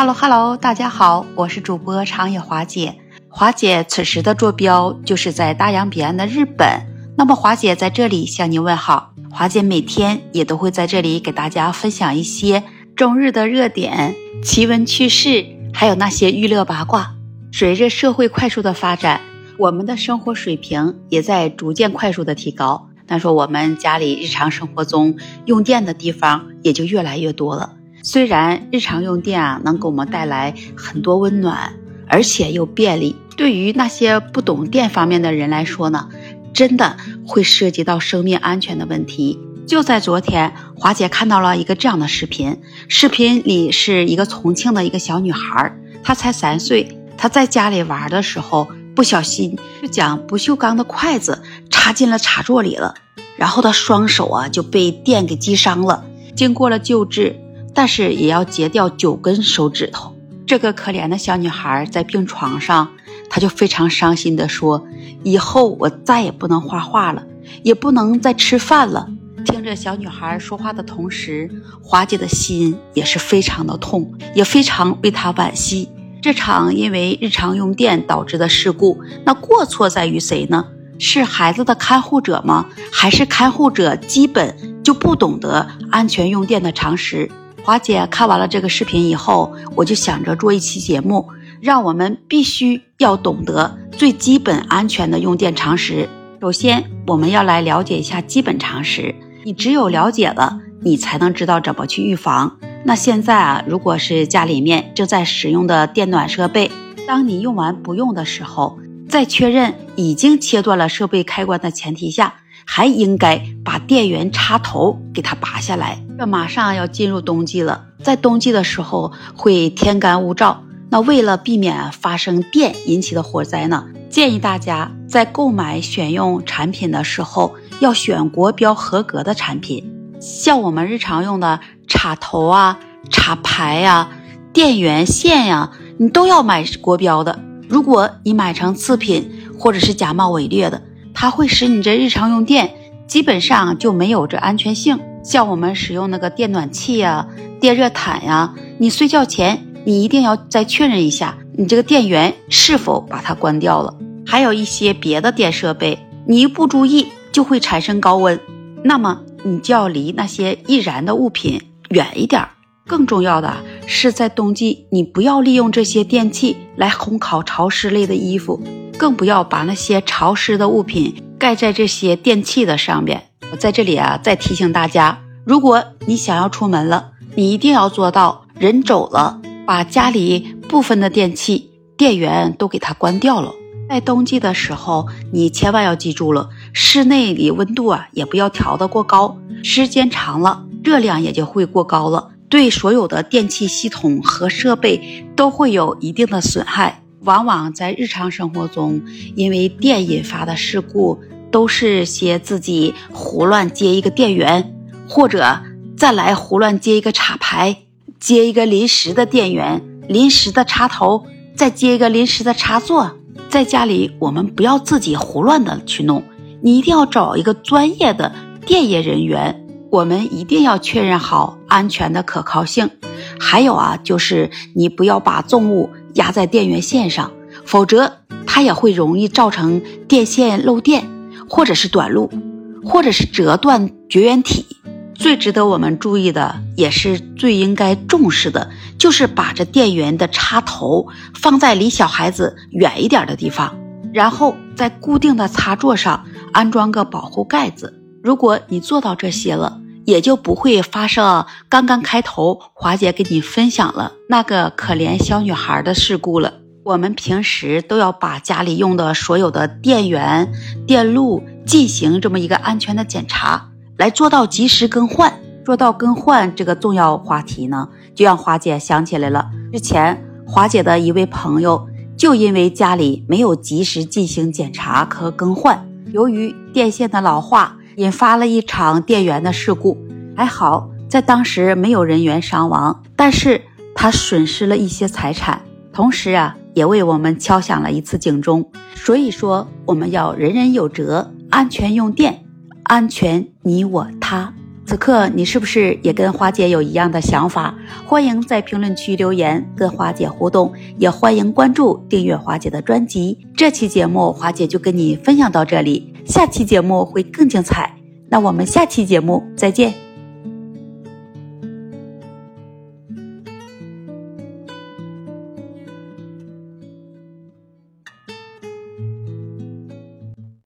Hello Hello，大家好，我是主播长野华姐。华姐此时的坐标就是在大洋彼岸的日本。那么华姐在这里向您问好。华姐每天也都会在这里给大家分享一些中日的热点、奇闻趣事，还有那些娱乐八卦。随着社会快速的发展，我们的生活水平也在逐渐快速的提高。那说我们家里日常生活中用电的地方也就越来越多了。虽然日常用电啊能给我们带来很多温暖，而且又便利，对于那些不懂电方面的人来说呢，真的会涉及到生命安全的问题。就在昨天，华姐看到了一个这样的视频，视频里是一个重庆的一个小女孩，她才三岁，她在家里玩的时候不小心就将不锈钢的筷子插进了插座里了，然后她双手啊就被电给击伤了，经过了救治。但是也要截掉九根手指头。这个可怜的小女孩在病床上，她就非常伤心地说：“以后我再也不能画画了，也不能再吃饭了。”听着小女孩说话的同时，华姐的心也是非常的痛，也非常为她惋惜。这场因为日常用电导致的事故，那过错在于谁呢？是孩子的看护者吗？还是看护者基本就不懂得安全用电的常识？华姐看完了这个视频以后，我就想着做一期节目，让我们必须要懂得最基本安全的用电常识。首先，我们要来了解一下基本常识。你只有了解了，你才能知道怎么去预防。那现在啊，如果是家里面正在使用的电暖设备，当你用完不用的时候，在确认已经切断了设备开关的前提下。还应该把电源插头给它拔下来。这马上要进入冬季了，在冬季的时候会天干物燥，那为了避免发生电引起的火灾呢，建议大家在购买选用产品的时候要选国标合格的产品。像我们日常用的插头啊、插排呀、电源线呀，你都要买国标的。如果你买成次品或者是假冒伪劣的。它会使你这日常用电基本上就没有这安全性。像我们使用那个电暖器呀、电热毯呀，你睡觉前你一定要再确认一下，你这个电源是否把它关掉了。还有一些别的电设备，你一不注意就会产生高温，那么你就要离那些易燃的物品远一点。更重要的是，在冬季你不要利用这些电器来烘烤潮湿类的衣服。更不要把那些潮湿的物品盖在这些电器的上面。我在这里啊，再提醒大家，如果你想要出门了，你一定要做到人走了，把家里部分的电器电源都给它关掉了。在冬季的时候，你千万要记住了，室内里温度啊也不要调得过高，时间长了，热量也就会过高了，对所有的电器系统和设备都会有一定的损害。往往在日常生活中，因为电引发的事故，都是些自己胡乱接一个电源，或者再来胡乱接一个插排，接一个临时的电源、临时的插头，再接一个临时的插座。在家里，我们不要自己胡乱的去弄，你一定要找一个专业的电业人员。我们一定要确认好安全的可靠性。还有啊，就是你不要把重物。压在电源线上，否则它也会容易造成电线漏电，或者是短路，或者是折断绝缘体。最值得我们注意的，也是最应该重视的，就是把这电源的插头放在离小孩子远一点的地方，然后在固定的插座上安装个保护盖子。如果你做到这些了，也就不会发生刚刚开头华姐给你分享了那个可怜小女孩的事故了。我们平时都要把家里用的所有的电源、电路进行这么一个安全的检查，来做到及时更换。说到更换这个重要话题呢，就让华姐想起来了，之前华姐的一位朋友就因为家里没有及时进行检查和更换，由于电线的老化。引发了一场电源的事故，还好在当时没有人员伤亡，但是他损失了一些财产，同时啊，也为我们敲响了一次警钟。所以说，我们要人人有责，安全用电，安全你我他。此刻你是不是也跟花姐有一样的想法？欢迎在评论区留言跟花姐互动，也欢迎关注订阅花姐的专辑。这期节目花姐就跟你分享到这里，下期节目会更精彩。那我们下期节目再见。